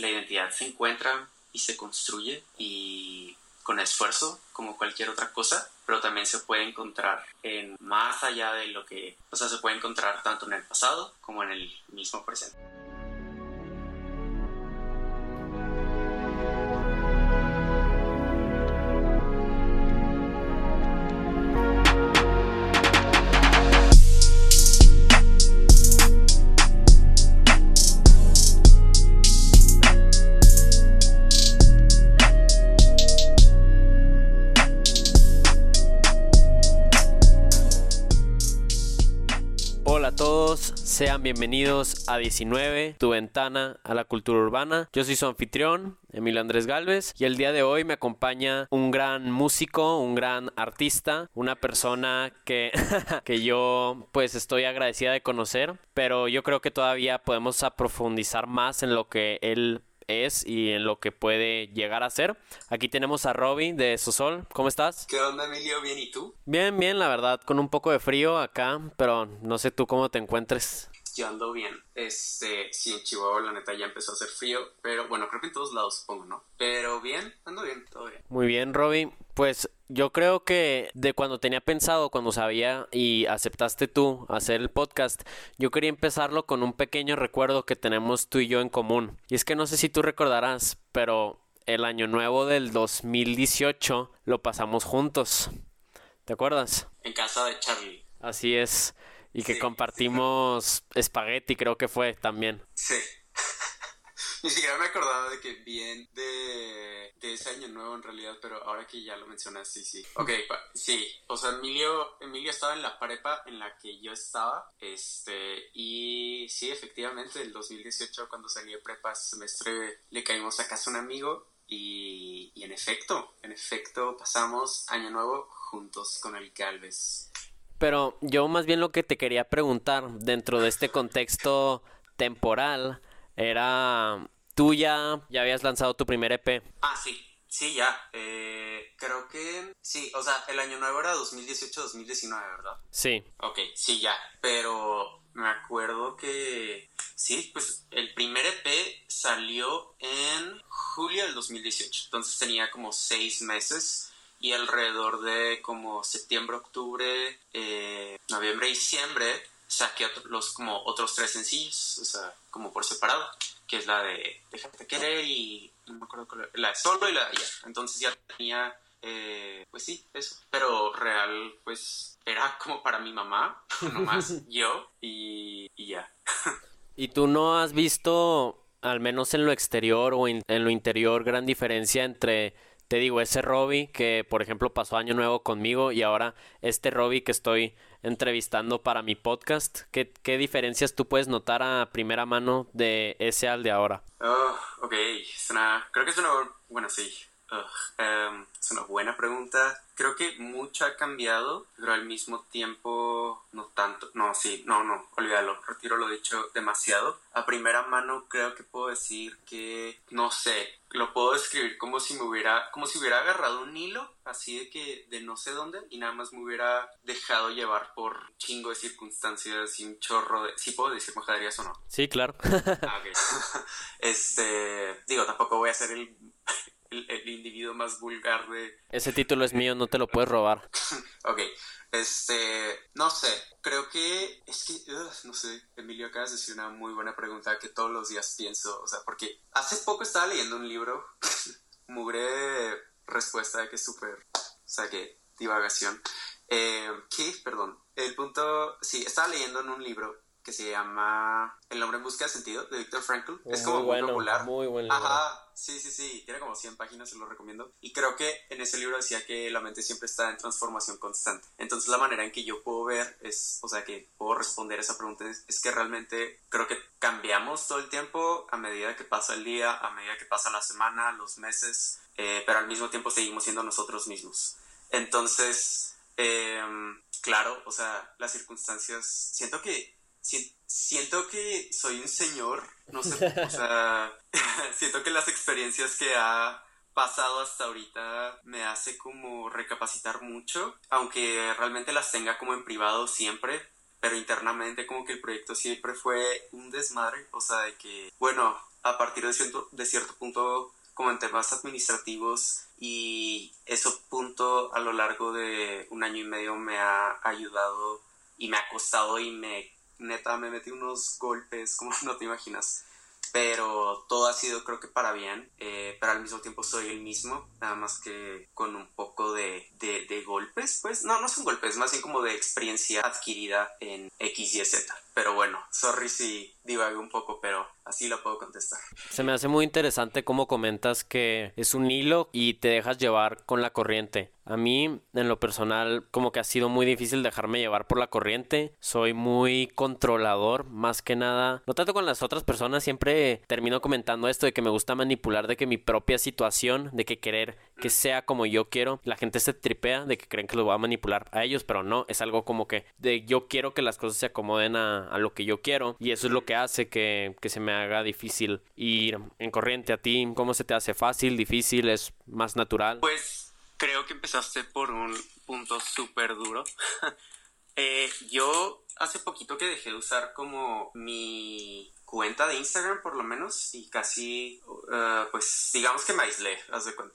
la identidad se encuentra y se construye y con esfuerzo como cualquier otra cosa, pero también se puede encontrar en más allá de lo que, o sea, se puede encontrar tanto en el pasado como en el mismo presente. Bienvenidos a 19, tu ventana a la cultura urbana. Yo soy su anfitrión, Emilio Andrés Galvez, y el día de hoy me acompaña un gran músico, un gran artista, una persona que, que yo pues estoy agradecida de conocer, pero yo creo que todavía podemos profundizar más en lo que él es y en lo que puede llegar a ser. Aquí tenemos a Robin de Sosol. ¿Cómo estás? ¿Qué onda, Emilio? ¿Bien y tú? Bien, bien, la verdad, con un poco de frío acá, pero no sé tú cómo te encuentres. Yo ando bien. Este, sí, en Chihuahua la neta ya empezó a hacer frío, pero bueno, creo que en todos lados supongo, ¿no? Pero bien, ando bien, todo bien. Muy bien, Robin. Pues yo creo que de cuando tenía pensado, cuando sabía y aceptaste tú hacer el podcast, yo quería empezarlo con un pequeño recuerdo que tenemos tú y yo en común. Y es que no sé si tú recordarás, pero el año nuevo del 2018 lo pasamos juntos. ¿Te acuerdas? En casa de Charlie. Así es. Y que compartimos espagueti, creo que fue también. Sí. Ni siquiera me acordaba de que bien de, de, ese año nuevo en realidad, pero ahora que ya lo mencionas, sí, sí. Ok, sí. O sea, Emilio, Emilio estaba en la prepa en la que yo estaba. Este, y sí, efectivamente, el 2018, cuando salí de prepa semestre, le caímos a casa a un amigo. Y, y en efecto, en efecto, pasamos año nuevo juntos con el Calves. Pero yo más bien lo que te quería preguntar dentro de este contexto temporal era, tú ya, ya habías lanzado tu primer EP. Ah, sí, sí, ya. Eh, creo que sí, o sea, el año nuevo era 2018-2019, ¿verdad? Sí. Ok, sí, ya. Pero me acuerdo que sí, pues el primer EP salió en julio del 2018. Entonces tenía como seis meses y alrededor de como septiembre, octubre, eh, noviembre, diciembre saqué los como otros tres sencillos, o sea, como por separado, que es la de Déjate querer y no me acuerdo cuál la de Solo y la de Ya. Entonces ya tenía, eh, pues sí, eso. Pero real, pues era como para mi mamá, nomás yo y, y ya. ¿Y tú no has visto, al menos en lo exterior o en lo interior, gran diferencia entre te digo, ese Robbie que, por ejemplo, pasó año nuevo conmigo y ahora este Robbie que estoy entrevistando para mi podcast, ¿qué, diferencias tú puedes notar a primera mano de ese al de ahora? Oh, ok, es una, creo que es una, sí, Em, es una buena pregunta. Creo que mucho ha cambiado, pero al mismo tiempo no tanto. No, sí, no, no, olvídalo. Retiro lo dicho demasiado. A primera mano creo que puedo decir que, no sé, lo puedo describir como si me hubiera, como si hubiera agarrado un hilo, así de que de no sé dónde, y nada más me hubiera dejado llevar por chingo de circunstancias y un chorro de... ¿Sí puedo decir majaderías o no? Sí, claro. ah, este, digo, tampoco voy a ser el el, individuo más vulgar de... Ese título es mío, no te lo puedes robar. ok, este, no sé, creo que es que, no sé, Emilio, acabas de decir una muy buena pregunta que todos los días pienso, o sea, porque hace poco estaba leyendo un libro, mugre respuesta de que es súper, o sea, que divagación. Eh, ¿Qué? Perdón. El punto, sí, estaba leyendo en un libro que se llama El hombre en busca de sentido de Viktor Frankl. es como muy, popular. Muy buen Ajá, sí, sí, sí. Tiene como 100 páginas, se lo recomiendo. Y creo que en ese libro decía que la mente siempre está en transformación constante. Entonces la manera en que yo puedo ver es, o sea, que puedo responder esa pregunta es, que realmente creo que cambiamos todo el tiempo a medida que pasa el día, a medida que pasa la semana, los meses, eh, pero al mismo tiempo seguimos siendo nosotros mismos. Entonces, em, claro, o sea, las circunstancias, siento que siento que soy un señor, no sé, o sea, siento que las experiencias que ha pasado hasta ahorita me hace como recapacitar mucho, aunque realmente las tenga como en privado siempre, pero internamente como que el proyecto siempre fue un desmadre, o sea, de que, bueno, a partir de cierto, de cierto punto como en temas administrativos y ese punto a lo largo de un año y medio me ha ayudado y me ha costado y me neta me metí unos golpes como no te imaginas pero todo ha sido creo que para bien, eh, pero al mismo tiempo soy el mismo, nada más que con un poco de, de, de, golpes, pues no, no son golpes, más bien como de experiencia adquirida en X y Z. Pero bueno, sorry si divague un poco, pero así lo puedo contestar. Se me hace muy interesante cómo comentas que es un hilo y te dejas llevar con la corriente. A mí, en lo personal, como que ha sido muy difícil dejarme llevar por la corriente. Soy muy controlador, más que nada. No tanto con las otras personas, siempre termino comentando esto de que me gusta manipular, de que mi propia situación, de que querer que sea como yo quiero. La gente se tripea de que creen que lo va a manipular a ellos, pero no, es algo como que de yo quiero que las cosas se acomoden a, lo que yo quiero y eso es lo que hace que, que, se me haga difícil ir en corriente a ti. ¿Cómo se te hace fácil, difícil, es más natural? Pues creo que empezaste por un punto súper duro. eh, yo hace poquito que dejé de usar como mi cuenta de Instagram por lo menos y casi uh, pues digamos que me aislé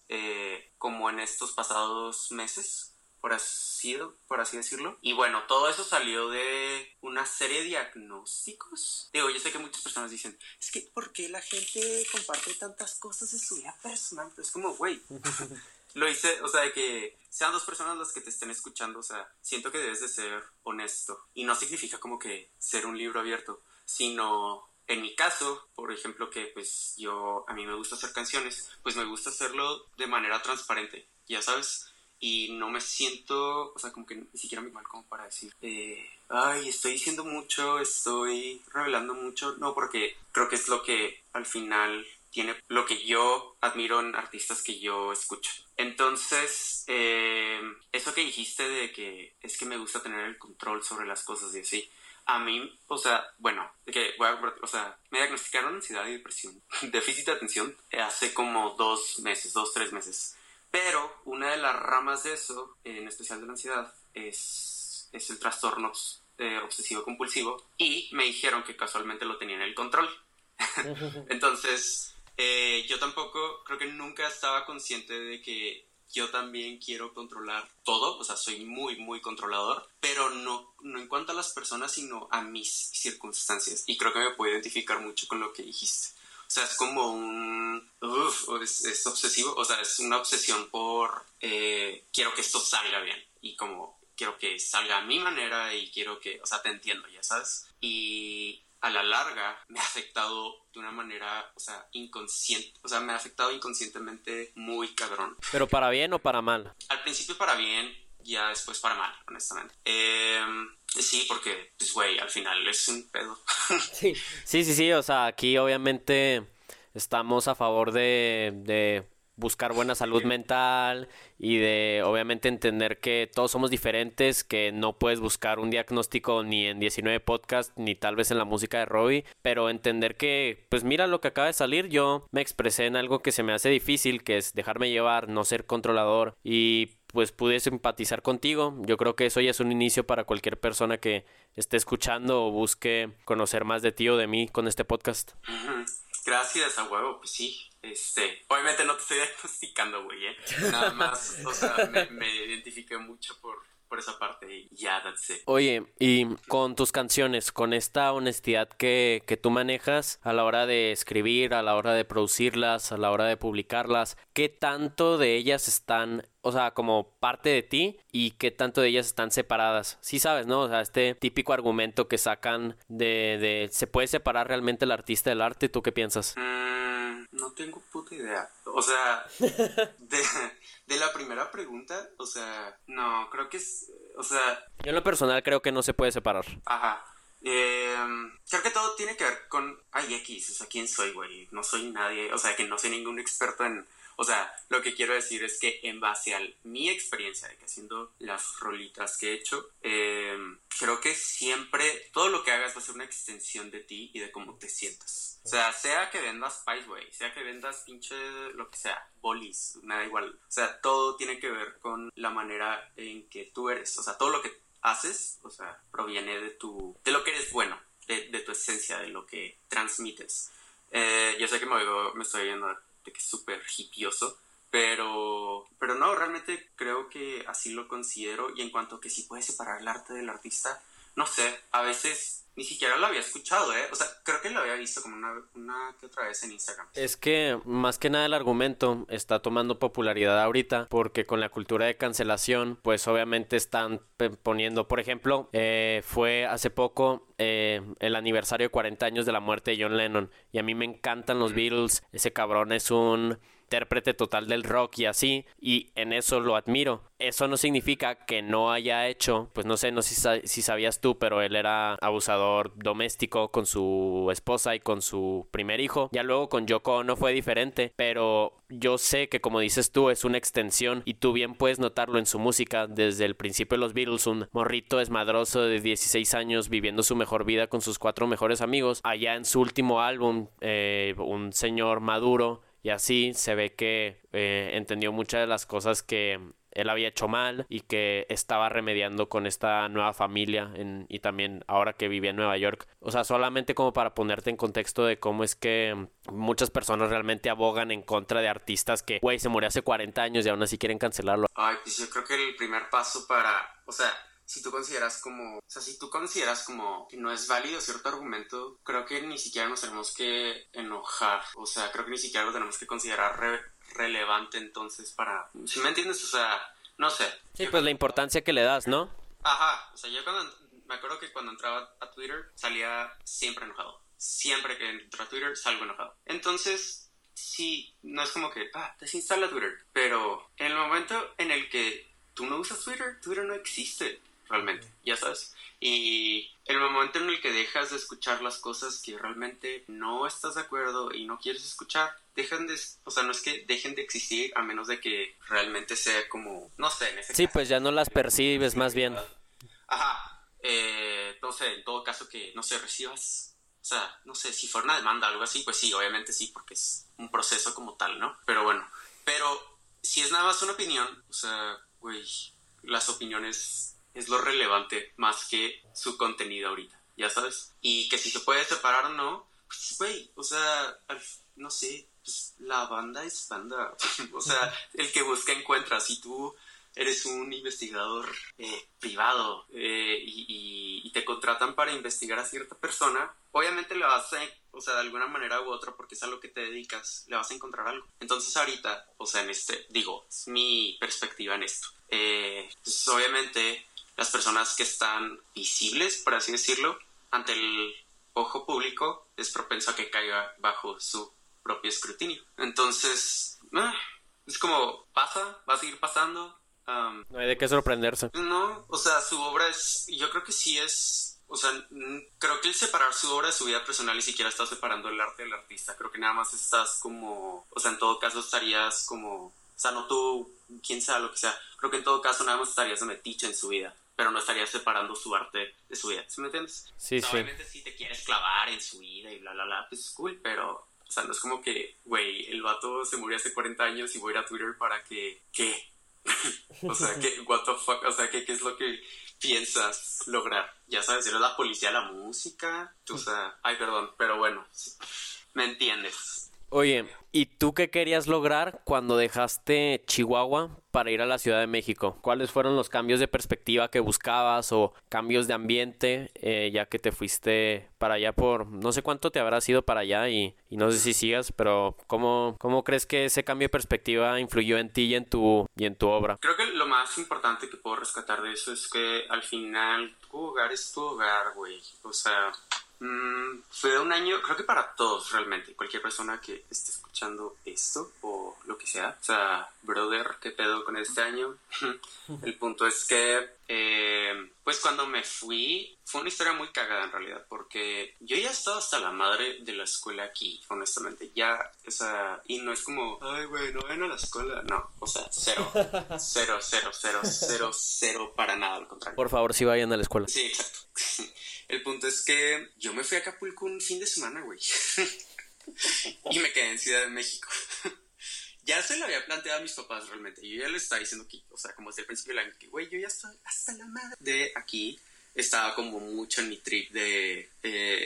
eh, como en estos pasados meses por así, por así decirlo. Y bueno, todo eso salió de una serie de diagnósticos. Digo, yo sé que muchas personas dicen, es que ¿por qué la gente comparte tantas cosas de su vida personal? Pero es como, güey, lo hice, o sea, de que sean dos personas las que te estén escuchando, o sea, siento que debes de ser honesto. Y no significa como que ser un libro abierto, sino en mi caso, por ejemplo, que pues yo, a mí me gusta hacer canciones, pues me gusta hacerlo de manera transparente, ya sabes, y no me siento, o sea, como que ni siquiera me mal como para decir, eh, ay, estoy diciendo mucho, estoy revelando mucho, no, porque creo que es lo que al final tiene lo que yo admiro en artistas que yo escucho. Entonces, eh, eso que dijiste de que es que me gusta tener el control sobre las cosas y así, a mí, o sea, bueno, que voy a, o sea, me diagnosticaron ansiedad y depresión, déficit de atención hace como dos meses, dos, tres meses. Pero una de las ramas de eso, en especial de la ansiedad, es, es el trastorno eh, obsesivo compulsivo y me dijeron que casualmente lo tenía en el control. Entonces, eh, yo tampoco, creo que nunca estaba consciente de que yo también quiero controlar todo, o sea, soy muy, muy controlador, pero no, no en cuanto a las personas, sino a mis circunstancias. Y creo que me puedo identificar mucho con lo que dijiste. O sea, es como un... Uf, es, obsesivo, o sea, es una obsesión por... Eh, quiero que esto salga bien y como quiero que salga a mi manera y quiero que, o sea, te entiendo, ya sabes. Y a la larga me ha afectado de una manera, o sea, inconsciente, o sea, me ha afectado inconscientemente muy cabrón. ¿Pero para bien o para mal? Al principio para bien, ya después para mal, honestamente. Eh, Sí, porque, pues, güey, al final es un pedo. sí, sí, sí, sí, o sea, aquí obviamente estamos a favor de, de buscar buena salud mental y de obviamente entender que todos somos diferentes, que no puedes buscar un diagnóstico ni en 19 podcasts ni tal vez en la música de Robbie, pero entender que pues mira lo que acaba de salir, yo me expresé en algo que se me hace difícil, que es dejarme llevar, no ser controlador y pues pude simpatizar contigo. Yo creo que eso ya es un inicio para cualquier persona que esté escuchando o busque conocer más de ti o de mí con este podcast. Gracias, a huevo, pues sí. Este, obviamente no te estoy diagnosticando, güey, ¿eh? Nada más, o sea, me, me identifiqué mucho por, por esa parte y ya, that's it. Oye, y con tus canciones, con esta honestidad que, que tú manejas a la hora de escribir, a la hora de producirlas, a la hora de publicarlas, ¿qué tanto de ellas están o sea, como parte de ti y qué tanto de ellas están separadas. Sí sabes, ¿no? O sea, este típico argumento que sacan de, de ¿se puede separar realmente el artista del arte? ¿Tú qué piensas? Mm, no tengo puta idea. O sea, de, de la primera pregunta, o sea, no, creo que es, o sea... Yo en lo personal creo que no se puede separar. Ajá. Eh, creo que todo tiene que ver con, ay, X, o sea, ¿quién soy, güey? No soy nadie, o sea, que no soy ningún experto en o sea, lo que quiero decir es que en base a mi experiencia de que haciendo las rolitas que he hecho, em, creo que siempre todo lo que hagas va a ser una extensión de ti y de cómo te sientas. O sea, sea que vendas Spiceway, sea que vendas pinche lo que sea, bolis, nada igual. O sea, todo tiene que ver con la manera en que tú eres. O sea, todo lo que haces, o sea, proviene de tu, de lo que eres bueno, de, de tu esencia, de lo que transmites. Eh, yo sé que me, me estoy viendo que es súper hipioso, pero, pero no, realmente creo que así lo considero. Y en cuanto a que sí puede separar el arte del artista, no sé, a veces ni siquiera lo había escuchado, ¿eh? O sea, creo que lo había visto como una, una que otra vez en Instagram. Es que más que nada el argumento está tomando popularidad ahorita porque con la cultura de cancelación, pues obviamente están poniendo, por ejemplo, eh, fue hace poco eh, el aniversario de 40 años de la muerte de John Lennon y a mí me encantan los Beatles, ese cabrón es un intérprete total del rock y así, y en eso lo admiro. Eso no significa que no haya hecho, pues no sé, no sé si, sabías tú, pero él era abusador doméstico con su esposa y con su primer hijo. Ya luego con Yoko no fue diferente, pero yo sé que como dices tú es una extensión y tú bien puedes notarlo en su música desde el principio de los Beatles, un morrito esmadroso de 16 años viviendo su mejor vida con sus cuatro mejores amigos. Allá en su último álbum, eh, un señor maduro y así se ve que eh, entendió muchas de las cosas que él había hecho mal y que estaba remediando con esta nueva familia y también ahora que vivía en Nueva York. O sea, solamente como para ponerte en contexto de cómo es que muchas personas realmente abogan en contra de artistas que, güey, se murió hace 40 años y aún así quieren cancelarlo. Ay, pues yo creo que el primer paso para, o sea, si tú consideras como, o sea, si tú consideras como que no es válido cierto argumento, creo que ni siquiera nos tenemos que enojar, o sea, creo que ni siquiera lo tenemos que considerar relevante entonces para, si me entiendes, o sea, no sé. Sí, pues la importancia que le das, ¿no? Ajá, o sea, yo cuando, me acuerdo que cuando entraba a Twitter salía siempre enojado, siempre que entro a Twitter salgo enojado. Entonces, sí, no es como que, ah, desinstala Twitter, pero en el momento en el que tú no usas Twitter, Twitter no existe realmente, ya sabes. Y el momento en el que dejas de escuchar las cosas que realmente no estás de acuerdo y no quieres escuchar, dejan de, o sea, no es que dejen de existir a menos de que realmente sea como, no sé, en ese Sí, pues ya no las percibes más bien. Ajá, eh, no sé, en todo caso que, no sé, recibas, o sea, no sé, si fuera una demanda o algo así, pues sí, obviamente sí, porque es un proceso como tal, ¿no? Pero bueno, pero si es nada más una opinión, o sea, güey, las opiniones es lo relevante más que su contenido ahorita, ya sabes. Y que si se puede separar o no, pues, güey, o sea, no sé, pues la banda es banda. o sea, el que busca encuentra. Si tú eres un investigador eh, privado eh, y, y, te contratan para investigar a cierta persona, obviamente le vas a, o sea, de alguna manera u otra, porque es a lo que te dedicas, le vas a encontrar algo. Entonces ahorita, o sea, en este, digo, es mi perspectiva en esto. Eh, pues obviamente las personas que están visibles, por así decirlo, ante el ojo público, es propenso a que caiga bajo su propio escrutinio. Entonces, ah, es como pasa, va a seguir pasando. no hay de qué sorprenderse. No, o sea, su obra es, yo creo que sí es, o sea, creo que el separar su obra de su vida personal ni siquiera está separando el arte del artista. Creo que nada más estás como, o sea, en todo caso estarías como, o sea, no tú, quién sea lo que sea. Creo que en todo caso nada más estarías de metiche en su vida pero no estaría separando su arte de su vida, ¿sí me entiendes? Sí, sí. Obviamente si te quieres clavar en su vida y bla, bla, bla, pues es cool, pero, o sea, no es como que, güey, el vato se murió hace 40 años y voy a ir a Twitter para que, ¿qué? o sea, ¿qué, what the fuck? O sea, ¿qué, ¿qué es lo que piensas lograr? Ya sabes, eres la policía la música, o sea, ay, perdón, pero bueno, me entiendes. Oye, ¿y tú qué querías lograr cuando dejaste Chihuahua para ir a la Ciudad de México? ¿Cuáles fueron los cambios de perspectiva que buscabas o cambios de ambiente eh, ya que te fuiste para allá por no sé cuánto te habrás ido para allá y, no sé si sigas, pero ¿cómo, ¿cómo crees que ese cambio de perspectiva influyó en ti y en tu, y en tu obra? Creo que lo más importante que puedo rescatar de eso es que al final tu hogar es tu hogar, güey. O sea, Mm, fue un año, creo que para todos realmente, cualquier persona que esté escuchando esto o lo que sea. O sea, brother, ¿qué pedo con este año? El punto es que, eh, pues cuando me fui, fue una historia muy cagada en realidad, porque yo ya estaba hasta la madre de la escuela aquí, honestamente. Ya, o sea, y no es como, ay, güey, no ven a la escuela. No, o sea, cero, cero, cero, cero, cero, cero, para nada, al contrario. Por favor, sí vayan a la escuela. Sí, exacto. El punto es que yo me fui a Acapulco un fin de semana, güey. y me quedé en Ciudad de México. ya se lo había planteado a mis papás realmente. Yo ya les estaba diciendo que, o sea, como desde el principio del año, que, güey, yo ya estoy hasta la madre de aquí. estaba como mucho en mi trip de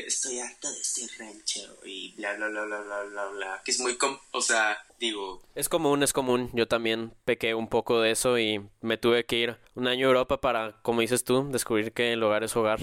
estoy harto de este rancho y bla, bla, bla, bla, bla, bla, bla. Que es muy, o sea, digo... Es común, es común. Yo también pequé un poco de eso y me tuve que ir un año a Europa para, como dices tú, descubrir que el hogar es hogar.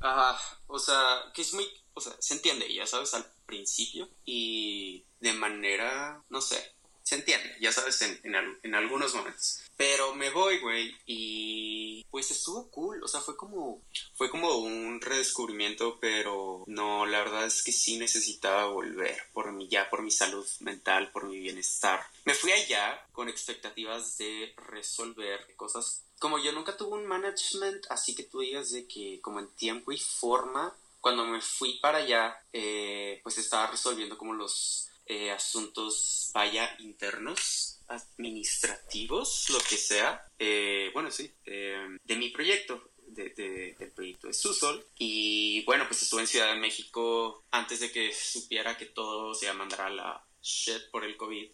Ajá, o sea, que es muy, o sea, se entiende, ya sabes, al principio y de manera, no sé, se entiende, ya sabes, en, en, algunos momentos. Pero me voy, güey, y pues estuvo cool, o sea, fue como, fue como un redescubrimiento, pero no, la verdad es que sí necesitaba volver por mi, ya por mi salud mental, por mi bienestar. Me fui allá con expectativas de resolver cosas como yo nunca tuve un management, así que tú digas de que como en tiempo y forma, cuando me fui para allá, eh, pues estaba resolviendo como los eh, asuntos, vaya, internos, administrativos, lo que sea, eh, bueno, sí, eh, de mi proyecto. De, del proyecto de Susol y bueno pues estuve en Ciudad de México antes de que supiera que todo se iba a la shit por el COVID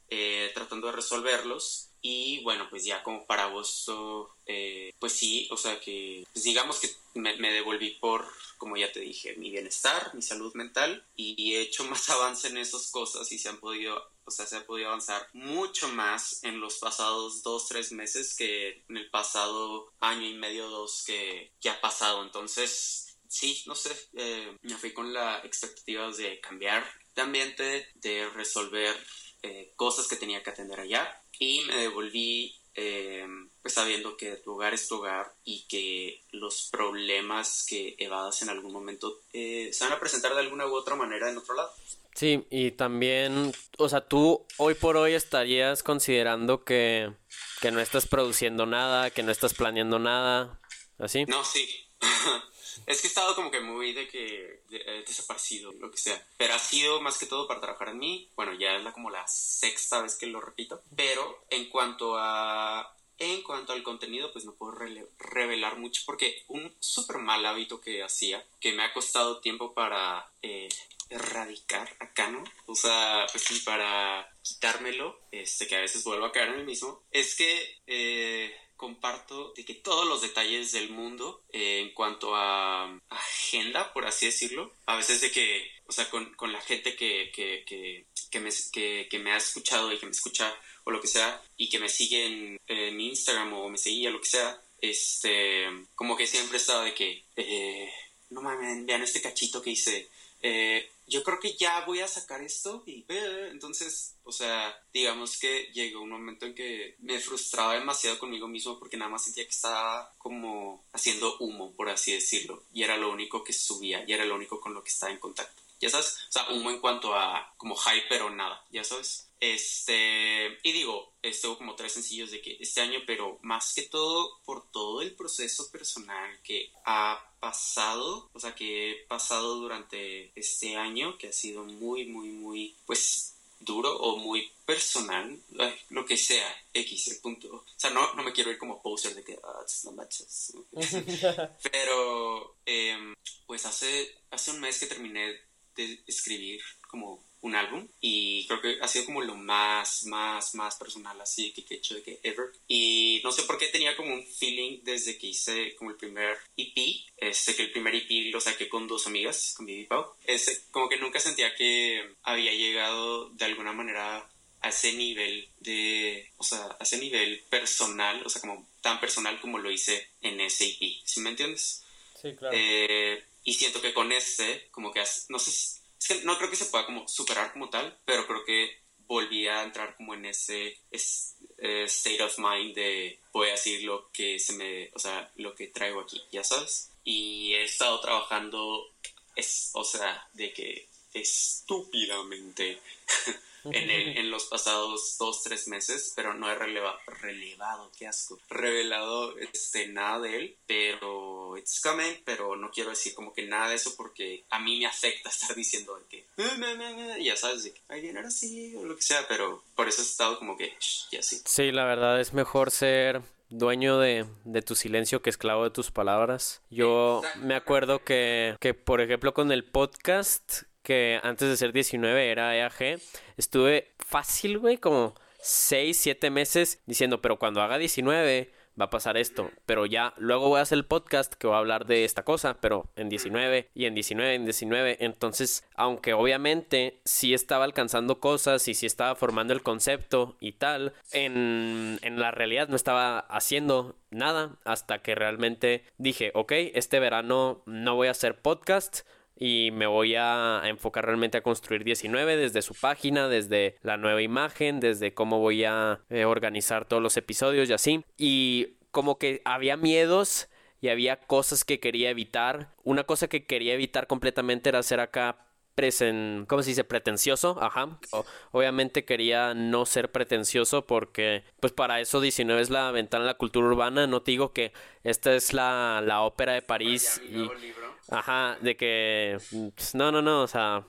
tratando de resolverlos y bueno, pues ya como para agosto, eh, pues sí, o sea que pues digamos que me, devolví por, como ya te dije, mi bienestar, mi salud mental y he hecho más avance en esas cosas y se han podido, o sea, se ha podido avanzar mucho más en los pasados dos, tres meses que en el pasado año y medio, dos que, que ha pasado. Entonces, sí, no sé, eh, me fui con la expectativa de cambiar de ambiente, de resolver eh, cosas que tenía que atender allá y me devolví eh, pues sabiendo que tu hogar es tu hogar y que los problemas que evadas en algún momento eh, se van a presentar de alguna u otra manera en otro lado. Sí, y también, o sea, tú hoy por hoy estarías considerando que, que no estás produciendo nada, que no estás planeando nada, ¿así? No, sí. Es que he estado como que muy de que he desaparecido, lo que sea. Pero ha sido más que todo para trabajar en mí. Bueno, ya es la, como la sexta vez que lo repito. Pero en cuanto a en cuanto al contenido, pues no puedo revelar mucho porque un súper mal hábito que hacía, que me ha costado tiempo para eh, erradicar acá, ¿no? O sea, pues sí, para quitármelo, este, que a veces vuelvo a caer en el mismo, es que eh, comparto de que todos los detalles del mundo eh, en cuanto a agenda, por así decirlo, a veces de que, o sea, con, con la gente que, que, que, que me, que, me ha escuchado y que me escucha o lo que sea, y que me sigue en, en Instagram o me seguía, lo que sea, este, como que siempre estaba de que, eh, no mames, vean este cachito que hice, eh, yo creo que ya voy a sacar esto y eh, entonces, o sea, digamos que llegó un momento en que me frustraba demasiado conmigo mismo porque nada más sentía que estaba como haciendo humo, por así decirlo, y era lo único que subía, y era lo único con lo que estaba en contacto. ¿Ya sabes? O sea, humo en cuanto a como hype, pero nada, ¿ya sabes? Este, y digo, estuvo como tres sencillos de que este año, pero más que todo por todo el proceso personal que ha pasado, o sea, que he pasado durante este año, que ha sido muy, muy, muy, pues duro o muy personal, lo que sea, X, el punto. O sea, no, no me quiero ir como poser de que, ah, no manches. Pero, em, pues hace, hace un mes que terminé de escribir como un álbum y creo que ha sido como lo más, más, más personal así que he hecho de que ever. Y no sé por qué tenía como un feeling desde que hice como el primer EP, este que el primer EP lo saqué con dos amigas, con Vivi Pau, ese, como que nunca sentía que había llegado de alguna manera a ese nivel de, o sea, a ese nivel personal, o sea, como tan personal como lo hice en ese EP, ¿sí me entiendes? Sí, claro. Eh, y siento que con este, como que, no sé, es que no creo que se pueda como superar como tal, pero creo que volví a entrar como en ese eh, state of mind de voy a decir lo que se me, o sea, lo que traigo aquí, ya sabes. Y he estado trabajando, es, o sea, de que estúpidamente en, en los pasados dos, tres meses, pero no he relevado, relevado, qué asco, revelado este, nada de él, pero it's coming, pero no quiero decir como que nada de eso porque a mí me afecta estar diciendo de que, ya sabes, de que, ay, bien, ahora sí, o lo que sea, pero por eso he estado como que, ya sí. Sí, la verdad es mejor ser dueño de, de, tu silencio que esclavo de tus palabras. Yo me acuerdo que, que, por ejemplo, con el podcast que antes de ser 19 era EAG, estuve fácil, güey, como 6, 7 meses diciendo, pero cuando haga 19 va a pasar esto, pero ya luego voy a hacer el podcast que va a hablar de esta cosa, pero en 19 y en 19, en 19, entonces, aunque obviamente sí estaba alcanzando cosas y sí estaba formando el concepto y tal, en, en la realidad no estaba haciendo nada hasta que realmente dije, ok, este verano no voy a hacer podcast, y me voy a enfocar realmente a construir 19 desde su página, desde la nueva imagen, desde cómo voy a eh, organizar todos los episodios y así. Y como que había miedos y había cosas que quería evitar. Una cosa que quería evitar completamente era hacer acá presen, ¿cómo se dice? Pretencioso, ajá. obviamente quería no ser pretencioso porque, pues para eso 19 es la ventana a la cultura urbana. No te digo que esta es la, la ópera de París y... Ajá, de que... Pues, no, no, no, o sea...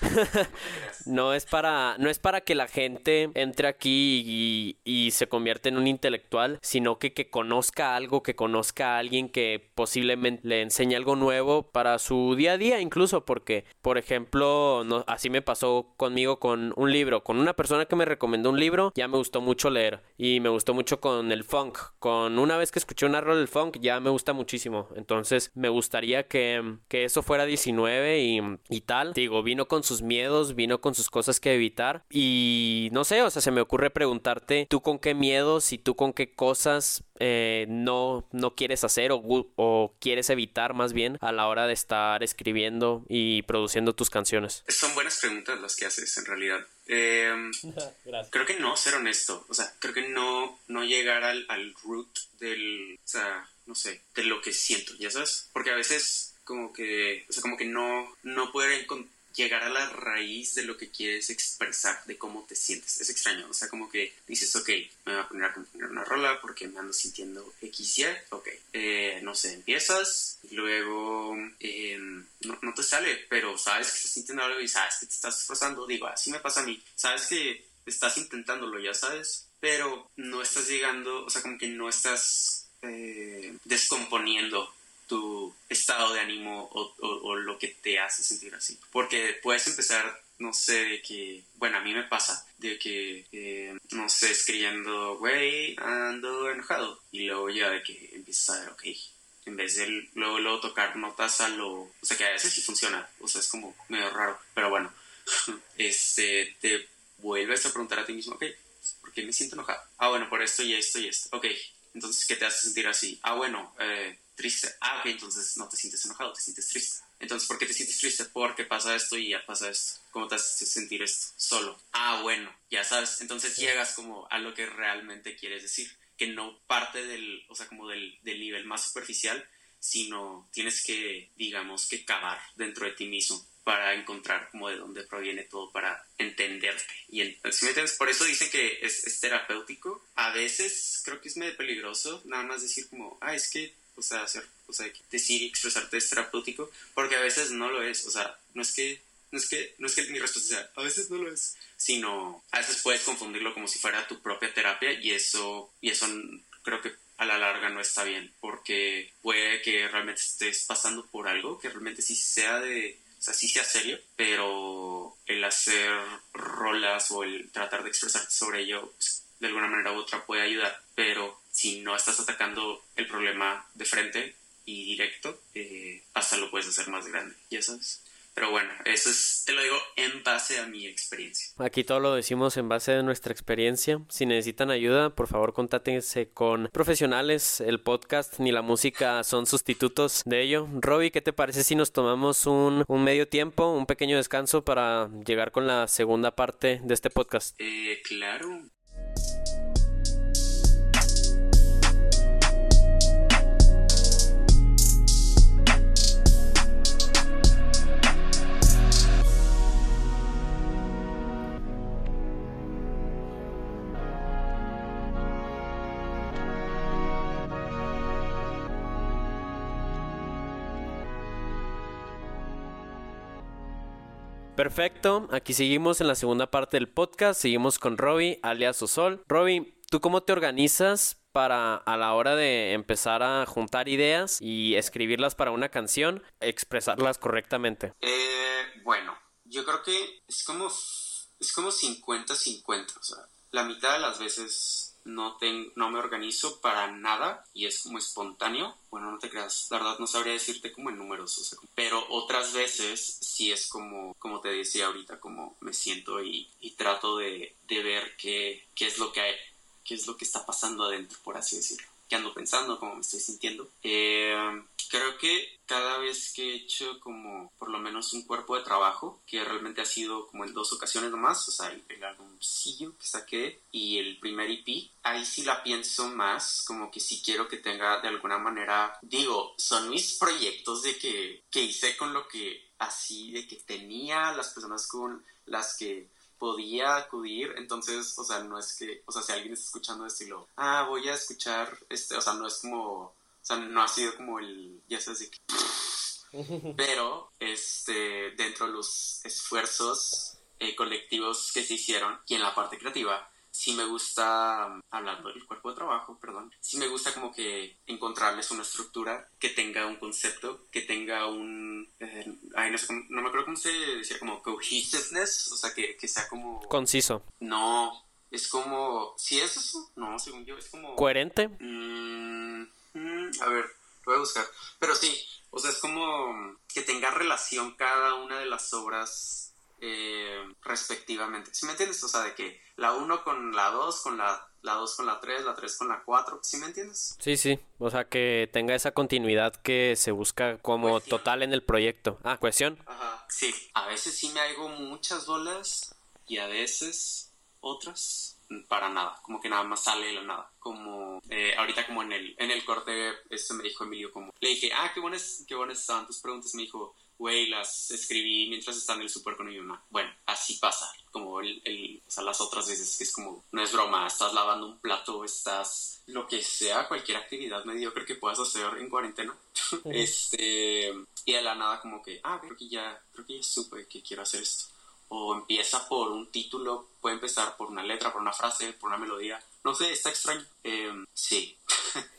no es para no es para que la gente entre aquí y, se convierta en un intelectual sino que, que conozca algo que conozca a alguien que posiblemente le enseñe algo nuevo para su día a día incluso porque por ejemplo así me pasó conmigo con un libro. Con una persona que me recomendó un libro ya me gustó mucho leer y me gustó mucho con el funk. Con una vez que escuché una rola del funk ya me gusta muchísimo. Entonces me gustaría que, que eso fuera 19 y, y tal. Digo vino con sus miedos, vino con sus cosas que evitar y no sé, o sea, se me ocurre preguntarte tú con qué miedos y tú con qué cosas eh, no, no quieres hacer o, o, quieres evitar más bien a la hora de estar escribiendo y produciendo tus canciones. Son buenas preguntas las que haces en realidad. Em, creo que no, ser honesto. O sea, creo que no, no llegar al, al root del, o sea, no sé, de lo que siento, ¿ya sabes? Porque a veces como que, o sea, como que no, no poder encontrar llegar a la raíz de lo que quieres expresar, de cómo te sientes. Es extraño, o sea, como que dices, ok, me voy a poner a componer una rola porque me ando sintiendo X, Y, ok, eh, no sé, empiezas y luego em, no, no, te sale, pero sabes que estás sintiendo algo y sabes que te estás esforzando, digo, así me pasa a mí, sabes que estás intentándolo, ya sabes, pero no estás llegando, o sea, como que no estás eh, descomponiendo tu estado de ánimo o, lo que te hace sentir así. Porque puedes empezar, no sé, de que, bueno, a mí me pasa, de que, eh, no sé, escribiendo, güey, ando enojado. Y luego ya de que empiezas a ver, ok, en vez de luego, luego tocar notas a lo... O sea, que a veces sí funciona, o sea, es como medio raro, pero bueno, este, te vuelves a preguntar a ti mismo, ok, ¿por qué me siento enojado? Ah, bueno, por esto y esto y esto. Ok, entonces, ¿qué te hace sentir así? Ah, bueno, eh, triste. Ah, ok, entonces no te sientes enojado, te sientes triste. Entonces, ¿por qué te sientes triste? Porque pasa esto y ya pasa esto. ¿Cómo te hace sentir esto? Solo. Ah, bueno, ya sabes. Entonces llegas como a lo que realmente quieres decir. Que no parte del, o sea, como del, del nivel más superficial, sino tienes que, digamos, que cavar dentro de ti mismo para encontrar como de dónde proviene todo, para entenderte. Y si me entiendes, por eso dicen que es, es, terapéutico. A veces creo que es medio peligroso nada más decir como, ah, es que o sea, hacer, o sea, decir y expresarte es terapéutico, porque a veces no lo es, o sea, no es que, no es que, no es que mi respuesta sea, a veces no lo es, sino a veces puedes confundirlo como si fuera tu propia terapia y eso, y eso creo que a la larga no está bien, porque puede que realmente estés pasando por algo que realmente sí sea de, o sea, sí sea serio, pero el hacer rolas o el tratar de expresarte sobre ello, pues, de alguna manera u otra puede ayudar, pero si no estás atacando el problema de frente y directo, eh, hasta lo puedes hacer más grande, ya sabes. Pero bueno, eso es, te lo digo en base a mi experiencia. Aquí todo lo decimos en base a nuestra experiencia. Si necesitan ayuda, por favor contáctense con profesionales. El podcast ni la música son sustitutos de ello. Robbie, ¿qué te parece si nos tomamos un, un medio tiempo, un pequeño descanso para llegar con la segunda parte de este podcast? Eh, claro. Perfecto, aquí seguimos en la segunda parte del podcast, seguimos con Robbie, alias Osol. Robbie, ¿tú cómo te organizas para a la hora de empezar a juntar ideas y escribirlas para una canción, expresarlas correctamente? Eh, bueno, yo creo que es como, es como 50-50, o sea, la mitad de las veces no, tengo, no me organizo para nada y es como espontáneo. Bueno, no te creas, la verdad no sabría decirte como en números, o sea, pero otras veces sí es como, como te decía ahorita, como me siento y, y trato de, de ver qué, qué es lo que hay, qué es lo que está pasando adentro, por así decirlo qué ando pensando, cómo me estoy sintiendo. Eh, creo que cada vez que he hecho como por lo menos un cuerpo de trabajo, que realmente ha sido como en dos ocasiones nomás, o sea, el, el álbumcillo que saqué y el primer EP, ahí sí la pienso más, como que sí quiero que tenga de alguna manera, digo, son mis proyectos de que, que hice con lo que así, de que tenía las personas con las que podía acudir, entonces, o sea, no es que, o sea, si alguien está escuchando esto y lo, ah, voy a escuchar, este, o sea, no es como, o sea, no ha sido como el, ya sabes, de que, pero, este, dentro de los esfuerzos eh, colectivos que se hicieron y en la parte creativa, sí me gusta, hablando del cuerpo de trabajo, perdón, sí me gusta como que encontrarles una estructura que tenga un concepto, que tenga un, eh, ay, no, sé, no, me acuerdo cómo se decía, como cohesiveness, o sea, que, que sea como... Conciso. No, es como, ¿sí es eso? No, según yo, es como... ¿Coherente? Mm, mm, a ver, lo voy a buscar. Pero sí, o sea, es como que tenga relación cada una de las obras eh, respectivamente. ¿Sí me entiendes? O sea, de que la 1 con la 2, con la la 2 con la 3, la 3 con la 4, ¿sí me entiendes? Sí, sí, o sea, que tenga esa continuidad que se busca como total en el proyecto. Ah, cuestión. Ajá, sí, a veces sí me hago muchas bolas y a veces otras para nada, como que nada más sale de la nada, como eh, ahorita como en el, en el corte, este me dijo Emilio como, le dije, ah, qué buenas, qué buenas estaban tus preguntas, me dijo, güey, las escribí mientras estaba en el súper con mi mamá. Bueno, así pasa, como el, el, o sea, las otras veces, que es como, no es broma, estás lavando un plato, estás, lo que sea, cualquier actividad mediocre que puedas hacer en cuarentena. este, y de la nada como que, ah, creo que ya, creo que ya supe que quiero hacer esto. O empieza por un título, puede empezar por una letra, por una frase, por una melodía. No sé, está extraño. Eh, sí.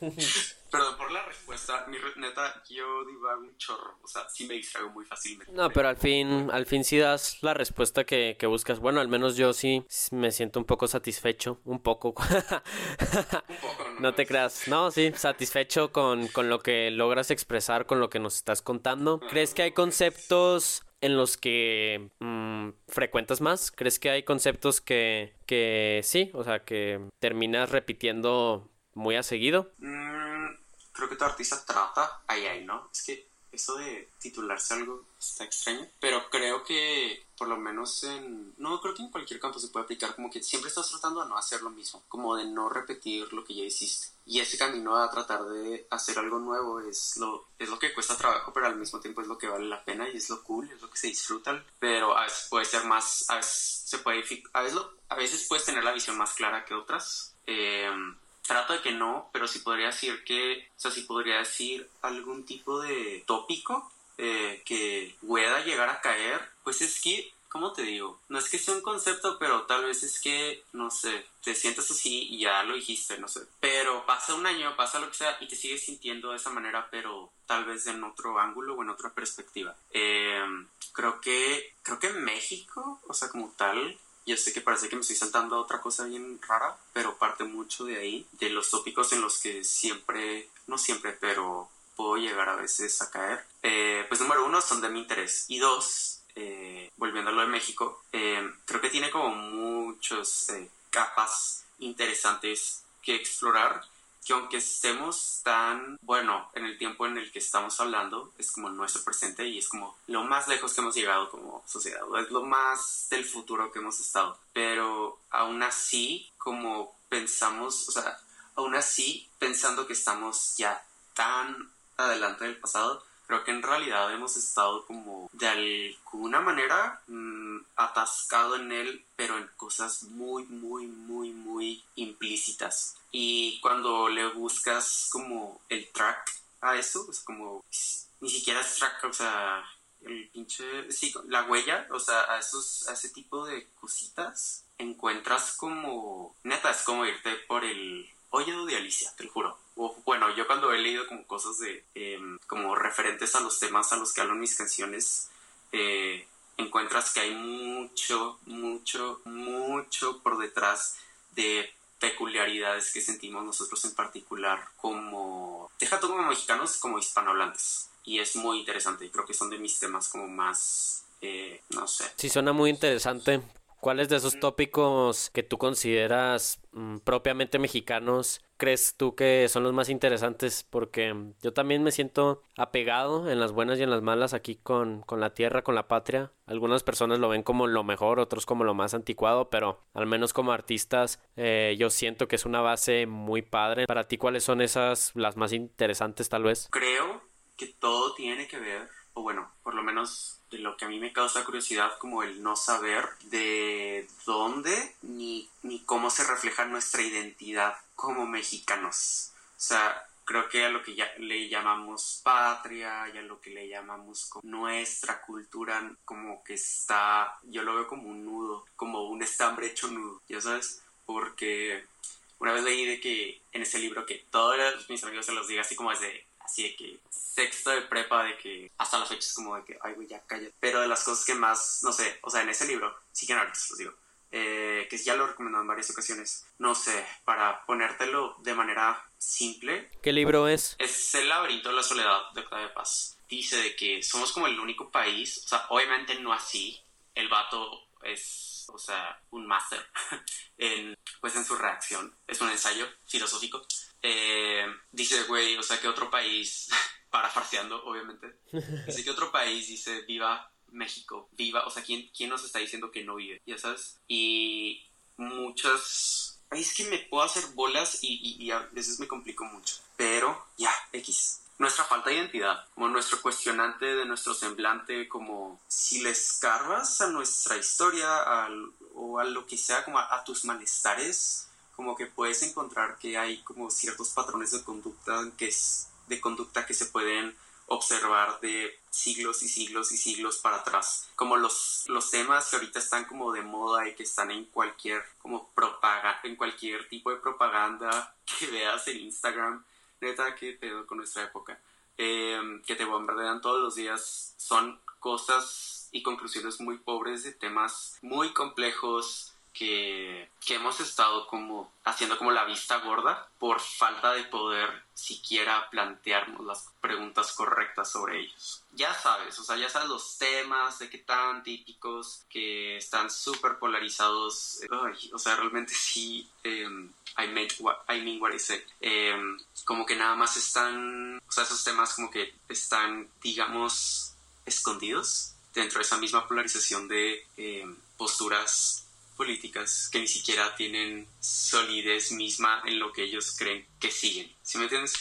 Perdón por la respuesta, mi neta, yo divago un chorro, o sea, sí me distraigo muy fácilmente. No, pero al fin, al fin sí das la respuesta que, que buscas. Bueno, al menos yo sí me siento un poco satisfecho, un poco. un poco, ¿no? No te creas, no, sí, satisfecho con, con lo que logras expresar, con lo que nos estás contando. ¿Crees que hay conceptos en los que mmm, frecuentas más? ¿Crees que hay conceptos que, que sí, o sea, que terminas repitiendo muy a seguido? Mm, creo que tu artista trata, ay, ay, ¿no? Es que eso de titularse algo está extraño, pero creo que por lo menos en... No, creo que en cualquier campo se puede aplicar, como que siempre estás tratando de no hacer lo mismo, como de no repetir lo que ya hiciste. Y ese camino a tratar de hacer algo nuevo es lo, es lo que cuesta trabajo, pero al mismo tiempo es lo que vale la pena y es lo cool, es lo que se disfruta. Pero a veces puede ser más, a veces se puede, a veces, lo, a veces puedes tener la visión más clara que otras. Eh, trato de que no, pero sí podría decir que, o sea, sí podría decir algún tipo de tópico eh, que pueda llegar a caer, pues es que, ¿cómo te digo? No es que sea un concepto, pero tal vez es que, no sé, te sientes así y ya lo dijiste, no sé. Pero pasa un año, pasa lo que sea y te sigues sintiendo de esa manera, pero tal vez en otro ángulo o en otra perspectiva. Eh, creo que, creo que México, o sea, como tal, ya sé que parece que me estoy saltando a otra cosa bien rara, pero parte mucho de ahí, de los tópicos en los que siempre, no siempre, pero puedo llegar a veces a caer. Eh, pues número uno, son de mi interés. Y dos, eh, volviendo a lo de México, eh, creo que tiene como muchas eh, capas interesantes que explorar que aunque estemos tan, bueno, en el tiempo en el que estamos hablando, es como nuestro presente y es como lo más lejos que hemos llegado como sociedad, es lo más del futuro que hemos estado. Pero aún así, como pensamos, o sea, aún así, pensando que estamos ya tan adelante del pasado, creo que en realidad hemos estado como de alguna manera mmm, atascado en él, pero en cosas muy, muy, muy, muy implícitas. Y cuando le buscas como el track a eso, es como ni siquiera es track, o sea, el pinche, sí, la huella, o sea, a esos, a ese tipo de cositas, encuentras como, neta, es como irte por el hoyo de Alicia, te lo juro bueno, yo cuando he leído como cosas de, em, como referentes a los temas a los que hablan mis canciones, eh, encuentras que hay mucho, mucho, mucho por detrás de peculiaridades que sentimos nosotros en particular como, deja todo como mexicanos, como hispanohablantes. Y es muy interesante y creo que son de mis temas como más, eh, no sé. Sí, suena muy interesante. ¿Cuáles de esos tópicos que tú consideras mm, propiamente mexicanos crees tú que son los más interesantes? Porque yo también me siento apegado en las buenas y en las malas aquí con, con la tierra, con la patria. Algunas personas lo ven como lo mejor, otros como lo más anticuado, pero al menos como artistas eh, yo siento que es una base muy padre. Para ti, ¿cuáles son esas las más interesantes tal vez? Creo que todo tiene que ver, o bueno, por lo menos de lo que a mí me causa curiosidad, como el no saber de dónde ni, ni cómo se refleja nuestra identidad como mexicanos. O sea, creo que a lo que ya le llamamos patria y a lo que le llamamos como nuestra cultura, como que está, yo lo veo como un nudo, como un estambre hecho nudo, ya sabes, porque una vez leí de que en ese libro que todos mis amigos se los diga así como desde así de que sexto de prepa, de que hasta la fecha es como de que, ay, güey, ya calla. Pero de las cosas que más, no sé, o sea, en ese libro, sí que ahorita se los digo, eh, que ya lo he recomendado en varias ocasiones, no sé, para ponértelo de manera simple. ¿Qué libro es? Es El laberinto de la soledad de Octavio Paz. Dice de que somos como el único país, o sea, obviamente no así, el vato es, o sea, un máster en, pues en su reacción, es un ensayo filosófico eh, dice, güey, o sea, que otro país, parafarseando, obviamente, dice que otro país dice, viva México, viva, o sea, ¿quién, ¿quién nos está diciendo que no vive? Ya sabes. Y muchas... Es que me puedo hacer bolas y, y, a veces me complico mucho. Pero, ya, X nuestra falta de identidad, como nuestro cuestionante de nuestro semblante, como si le escarbas a nuestra historia o a lo que sea, como a tus malestares, como que puedes encontrar que hay como ciertos patrones de conducta que, de conducta que se pueden observar de siglos y siglos y siglos para atrás. Como los, los temas que ahorita están como de moda y que están en cualquier como propaganda, en cualquier tipo de propaganda que veas en Instagram, neta, que pedo con nuestra época, em, que te bombardean todos los días, son cosas y conclusiones muy pobres de temas muy complejos, que, que, hemos estado como haciendo como la vista gorda por falta de poder siquiera plantearnos las preguntas correctas sobre ellos. Ya sabes, o sea, ya sabes los temas de qué tan típicos, que están súper polarizados. o sea, realmente sí, um, I, I mean what I say. Em, como que nada más están, o sea, esos temas como que están, digamos, escondidos dentro de esa misma polarización de em, posturas políticas que ni siquiera tienen solidez misma en lo que ellos creen que siguen. ¿Sí me entiendes?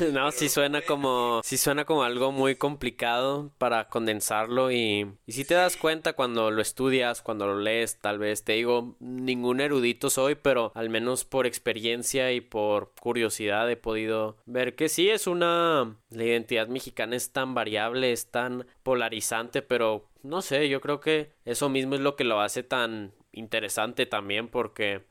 no, sí suena como sí suena como algo muy complicado para condensarlo y, y si te das cuenta cuando lo estudias, cuando lo lees, tal vez te digo, ningún erudito soy, pero al menos por experiencia y por curiosidad he podido ver que sí es una la identidad mexicana es tan variable, es tan polarizante, pero no sé, yo creo que eso mismo es lo que lo hace tan interesante también porque,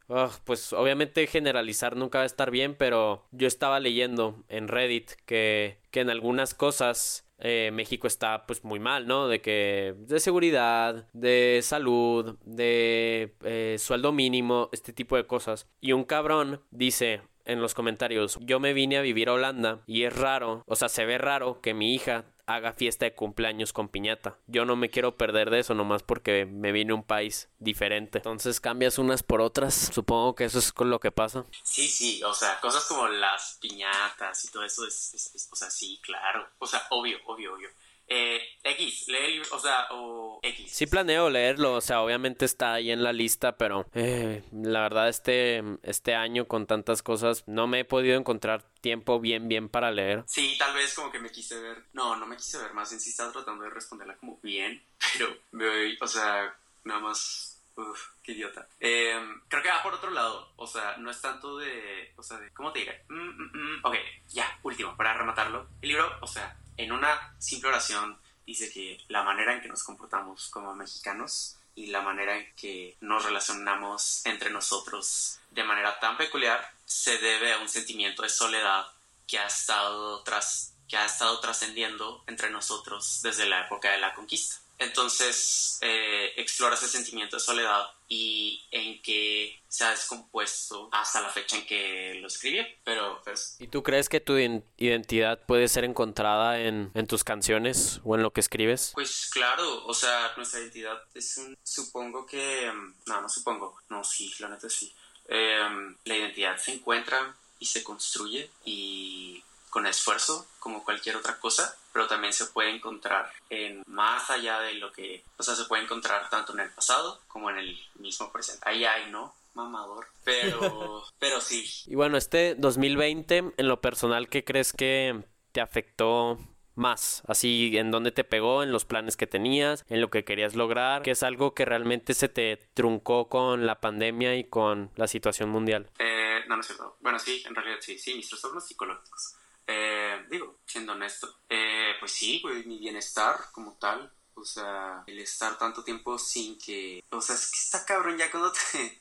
pues obviamente generalizar nunca va a estar bien, pero yo estaba leyendo en Reddit que, que en algunas cosas eh, México está pues muy mal, ¿no? De que de seguridad, de salud, de eh, sueldo mínimo, este tipo de cosas. Y un cabrón dice en los comentarios, yo me vine a vivir a Holanda y es raro, o sea, se ve raro que mi hija haga fiesta de cumpleaños con piñata. Yo no me quiero perder de eso nomás porque me vine a un país diferente. Entonces cambias unas por otras. Supongo que eso es con lo que pasa. Sí, sí, o sea, cosas como las piñatas y todo eso es, o sea, sí, claro. O sea, obvio, obvio, obvio. Eh, X, lee o sea, o X. Sí planeo leerlo, o sea, obviamente está ahí en la lista, pero eh, la verdad este, este año con tantas cosas no me he podido encontrar tiempo bien, bien para leer. Sí, tal vez como que me quise ver, no, no me quise ver más, en sí estaba tratando de responderla como bien, pero me voy, o sea, nada más Uf, qué idiota. Em, creo que va por otro lado. O sea, no es tanto de. O sea, de. ¿Cómo te diré? Mm, mm, mm. Ok, ya, último, para rematarlo. El libro, o sea, en una simple oración dice que la manera en que nos comportamos como mexicanos y la manera en que nos relacionamos entre nosotros de manera tan peculiar se debe a un sentimiento de soledad que ha estado tras que ha estado trascendiendo entre nosotros desde la época de la conquista. Entonces eh, explora ese sentimiento de soledad y en que se ha descompuesto hasta la fecha en que lo escribió. Pero pues... ¿Y tú crees que tu identidad puede ser encontrada en, en, tus canciones o en lo que escribes? Pues claro, o sea, nuestra identidad es un... Supongo que... Mm, no, no supongo. No, sí, la neta sí. Em, la identidad se encuentra y se construye y con esfuerzo como cualquier otra cosa, pero también se puede encontrar en más allá de lo que, o sea, se puede encontrar tanto en el pasado como en el mismo presente. Ahí hay, ¿no? Mamador, pero, pero sí. Y bueno, este 2020, en lo personal, ¿qué crees que te afectó más, así en dónde te pegó, en los planes que tenías, en lo que querías lograr, que es algo que realmente se te truncó con la pandemia y con la situación mundial. Eh, no, no es cierto. Bueno, sí, en realidad sí, sí, mis trastornos psicológicos. Eh, digo, siendo honesto, eh, pues sí, pues mi bienestar como tal, o sea, el estar tanto tiempo sin que, o sea, es que está cabrón ya cuando te,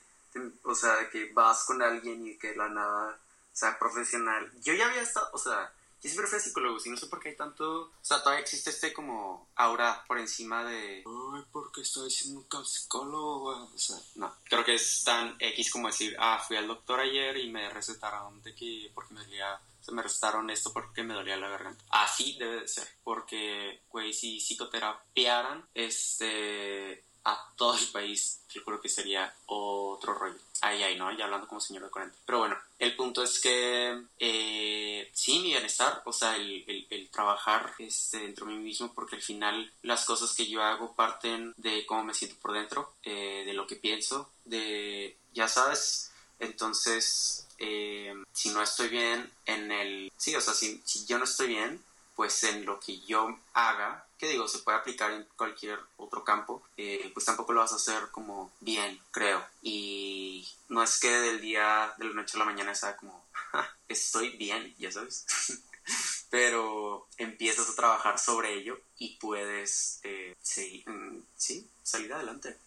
o sea, que vas con alguien y que la nada sea profesional. Yo ya había estado, o sea, yo siempre fui psicólogo y no sé por qué hay tanto. O sea, todavía existe este como aura por encima de. Ay, ¿por qué estoy siendo un psicólogo? O sea, no. Creo que es tan X como decir, ah, fui al doctor ayer y me recetaron de que. porque me dolía. Me recetaron esto porque me dolía la garganta. Así debe de ser. Porque, güey, si psicoterapiaran, este a todo el país, yo creo que sería otro rollo. Ahí, ahí, ¿no? Ya hablando como señor de 40. Pero bueno, el punto es que eh, sí, mi bienestar, o sea, el, el, trabajar este, dentro de mí mismo, porque al final las cosas que yo hago parten de cómo me siento por dentro, eh, de lo que pienso, de, ya sabes, entonces, eh, si no estoy bien en el, sí, o sea, si, si yo no estoy bien, pues en lo que yo haga, que digo, se puede aplicar en cualquier otro campo, eh, pues tampoco lo vas a hacer como bien, creo. Y no es que del día, de la noche a la mañana sea como, estoy bien, ya sabes. Pero empiezas a trabajar sobre ello y puedes, eh, sí, mm, sí, salir adelante.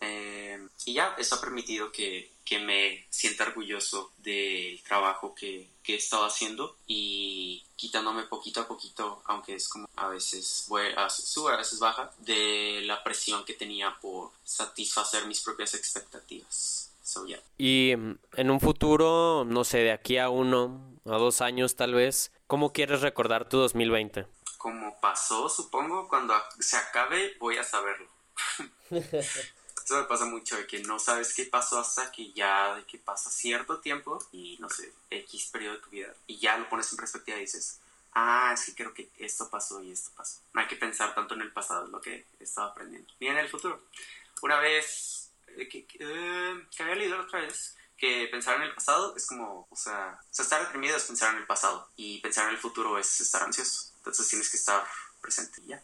Eh, y ya, eso ha permitido que, que me sienta orgulloso del trabajo que, que, he estado haciendo y quitándome poquito a poquito, aunque es como a veces sube, a veces baja, de la presión que tenía por satisfacer mis propias expectativas. Y mm, en un futuro, no sé, de aquí a uno, a dos años tal vez, ¿cómo quieres recordar tu 2020? Como pasó, supongo, cuando se acabe voy a saberlo. Eso me pasa mucho, de que no sabes qué pasó hasta que ya, de que pasa cierto tiempo y no sé, X periodo de tu vida y ya lo pones en perspectiva y dices, ah, sí creo que esto pasó y esto pasó. No hay que pensar tanto en el pasado, es lo que he estado aprendiendo, ni en el futuro. Una vez eh, que, eh, que, había leído otra vez que pensar en el pasado es como, o sea, o sea, estar deprimido es pensar en el pasado y pensar en el futuro es estar ansioso. Entonces tienes que estar presente. Ya,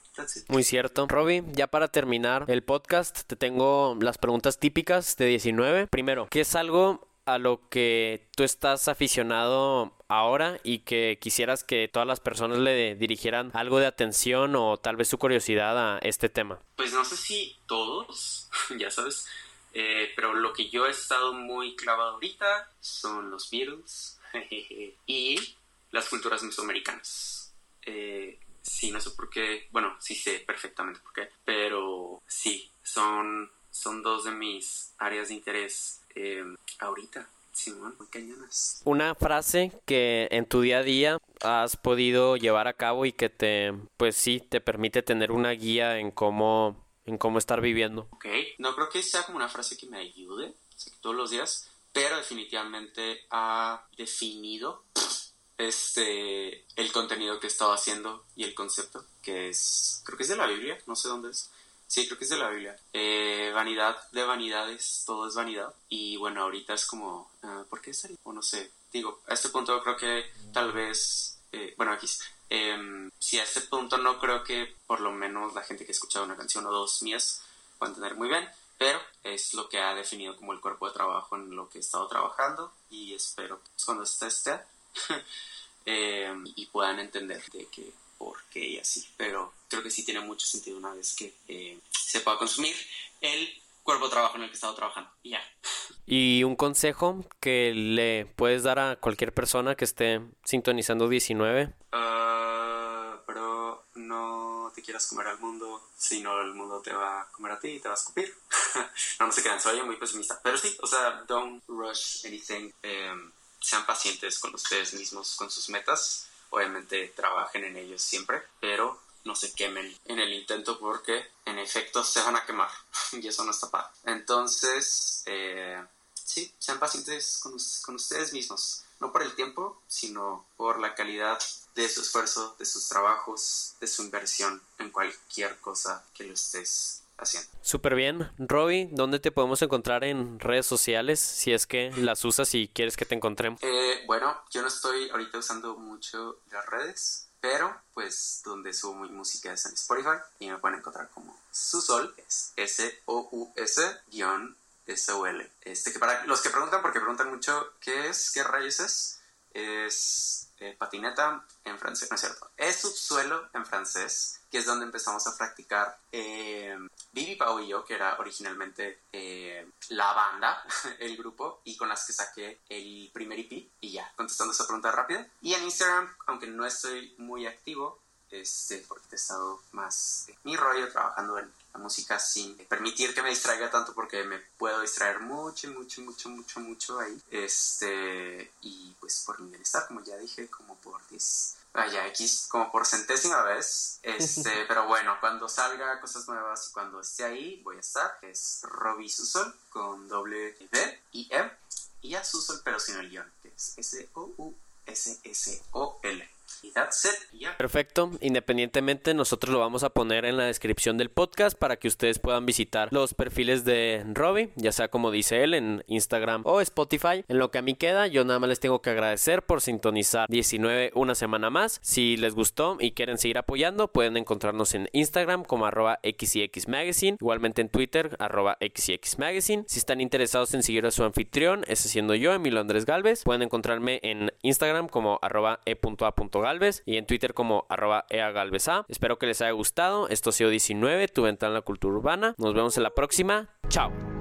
Muy cierto. Robbie, ya para terminar el podcast, te tengo las preguntas típicas de 19. Primero, ¿qué es algo a lo que tú estás aficionado ahora y que quisieras que todas las personas le dirigieran algo de atención o tal vez su curiosidad a este tema? Pues no sé si todos, ya sabes, eh, pero lo que yo he estado muy clavado ahorita son los Beatles y las culturas mesoamericanas. Eh, sí, no sé por qué, bueno, sí sé perfectamente por qué, pero sí, son, son dos de mis áreas de interés eh, ahorita. Simón, muy cañonas. Una frase que en tu día a día has podido llevar a cabo y que te, pues sí, te permite tener una guía en cómo, en cómo estar viviendo. Ok, no creo que sea como una frase que me ayude todos los días, pero definitivamente ha definido este, el contenido que estaba haciendo y el concepto, que es, creo que es de la Biblia, no sé dónde es. Sí, creo que es de la Biblia. Eh, vanidad de vanidades, todo es vanidad. Y bueno, ahorita es como, uh, ¿por qué sería? O no sé. Digo, a este punto creo que tal vez, eh, bueno, aquí, eh, si a este punto no creo que por lo menos la gente que ha escuchado una canción o dos mías va a entender muy bien, pero es lo que ha definido como el cuerpo de trabajo en lo que he estado trabajando y espero que cuando esté, esté Eh, y puedan entender de que por qué y así. Pero creo que sí tiene mucho sentido una vez que eh, se pueda consumir el cuerpo de trabajo en el que he estado trabajando. Y ya. ¿Y un consejo que le puedes dar a cualquier persona que esté sintonizando 19? Ah, pero no te quieras comer al mundo, si no el mundo te va a comer a ti y te va a escupir. no, no se crean, soy muy pesimista. Pero sí, o sea, don't rush anything. Em, sean pacientes con ustedes mismos, con sus metas. Obviamente trabajen en ellos siempre, pero no se quemen en el intento porque en efecto se van a quemar y eso no está padre. Entonces, eh, sí, sean pacientes con, con ustedes mismos, no por el tiempo, sino por la calidad de su esfuerzo, de sus trabajos, de su inversión en cualquier cosa que lo estés haciendo. Súper bien. Robbie, ¿dónde te podemos encontrar en redes sociales? Si es que las usas y quieres que te encontremos. Eh, bueno, yo no estoy ahorita usando mucho las redes, pero pues donde subo mi música es en Spotify y me pueden encontrar como Susol, es S-O-U-S-S-O-L. Este, que para los que preguntan, porque preguntan mucho qué es, qué rayos es, es eh, patineta en francés, no es cierto, es subsuelo en francés, que es donde empezamos a practicar eh, Bibi Pau y yo, que era originalmente eh, la banda, el grupo, y con las que saqué el primer EP, y ya, contestando esa pregunta rápida. Y en Instagram, aunque no estoy muy activo, este, porque he estado más en mi rollo trabajando en la música sin permitir que me distraiga tanto porque me puedo distraer mucho, mucho, mucho, mucho, mucho ahí. Este, y pues por mi bienestar, como ya dije, como por 10, vaya, X, como por centésima vez. Este, pero bueno, cuando salga cosas nuevas y cuando esté ahí, voy a estar. Es Robbie Susol con doble B y M. Y a Susol, pero sin el guion, que es S-O-U-S-S-O-L. Perfecto. Independientemente, nosotros lo vamos a poner en la descripción del podcast para que ustedes puedan visitar los perfiles de Robbie, ya sea como dice él en Instagram o Spotify. En lo que a mí queda, yo nada más les tengo que agradecer por sintonizar 19 una semana más. Si les gustó y quieren seguir apoyando, pueden encontrarnos en Instagram como arroba XYX Magazine, igualmente en Twitter arroba XYX Magazine. Si están interesados en seguir a su anfitrión, ese siendo yo, Emilio Andrés Galvez, pueden encontrarme en Instagram como arroba e.a.galvez y en Twitter como arroba eagalvesa. Espero que les haya gustado. Esto ha sido 19, tu ventana en la cultura urbana. Nos vemos en la próxima. Chao.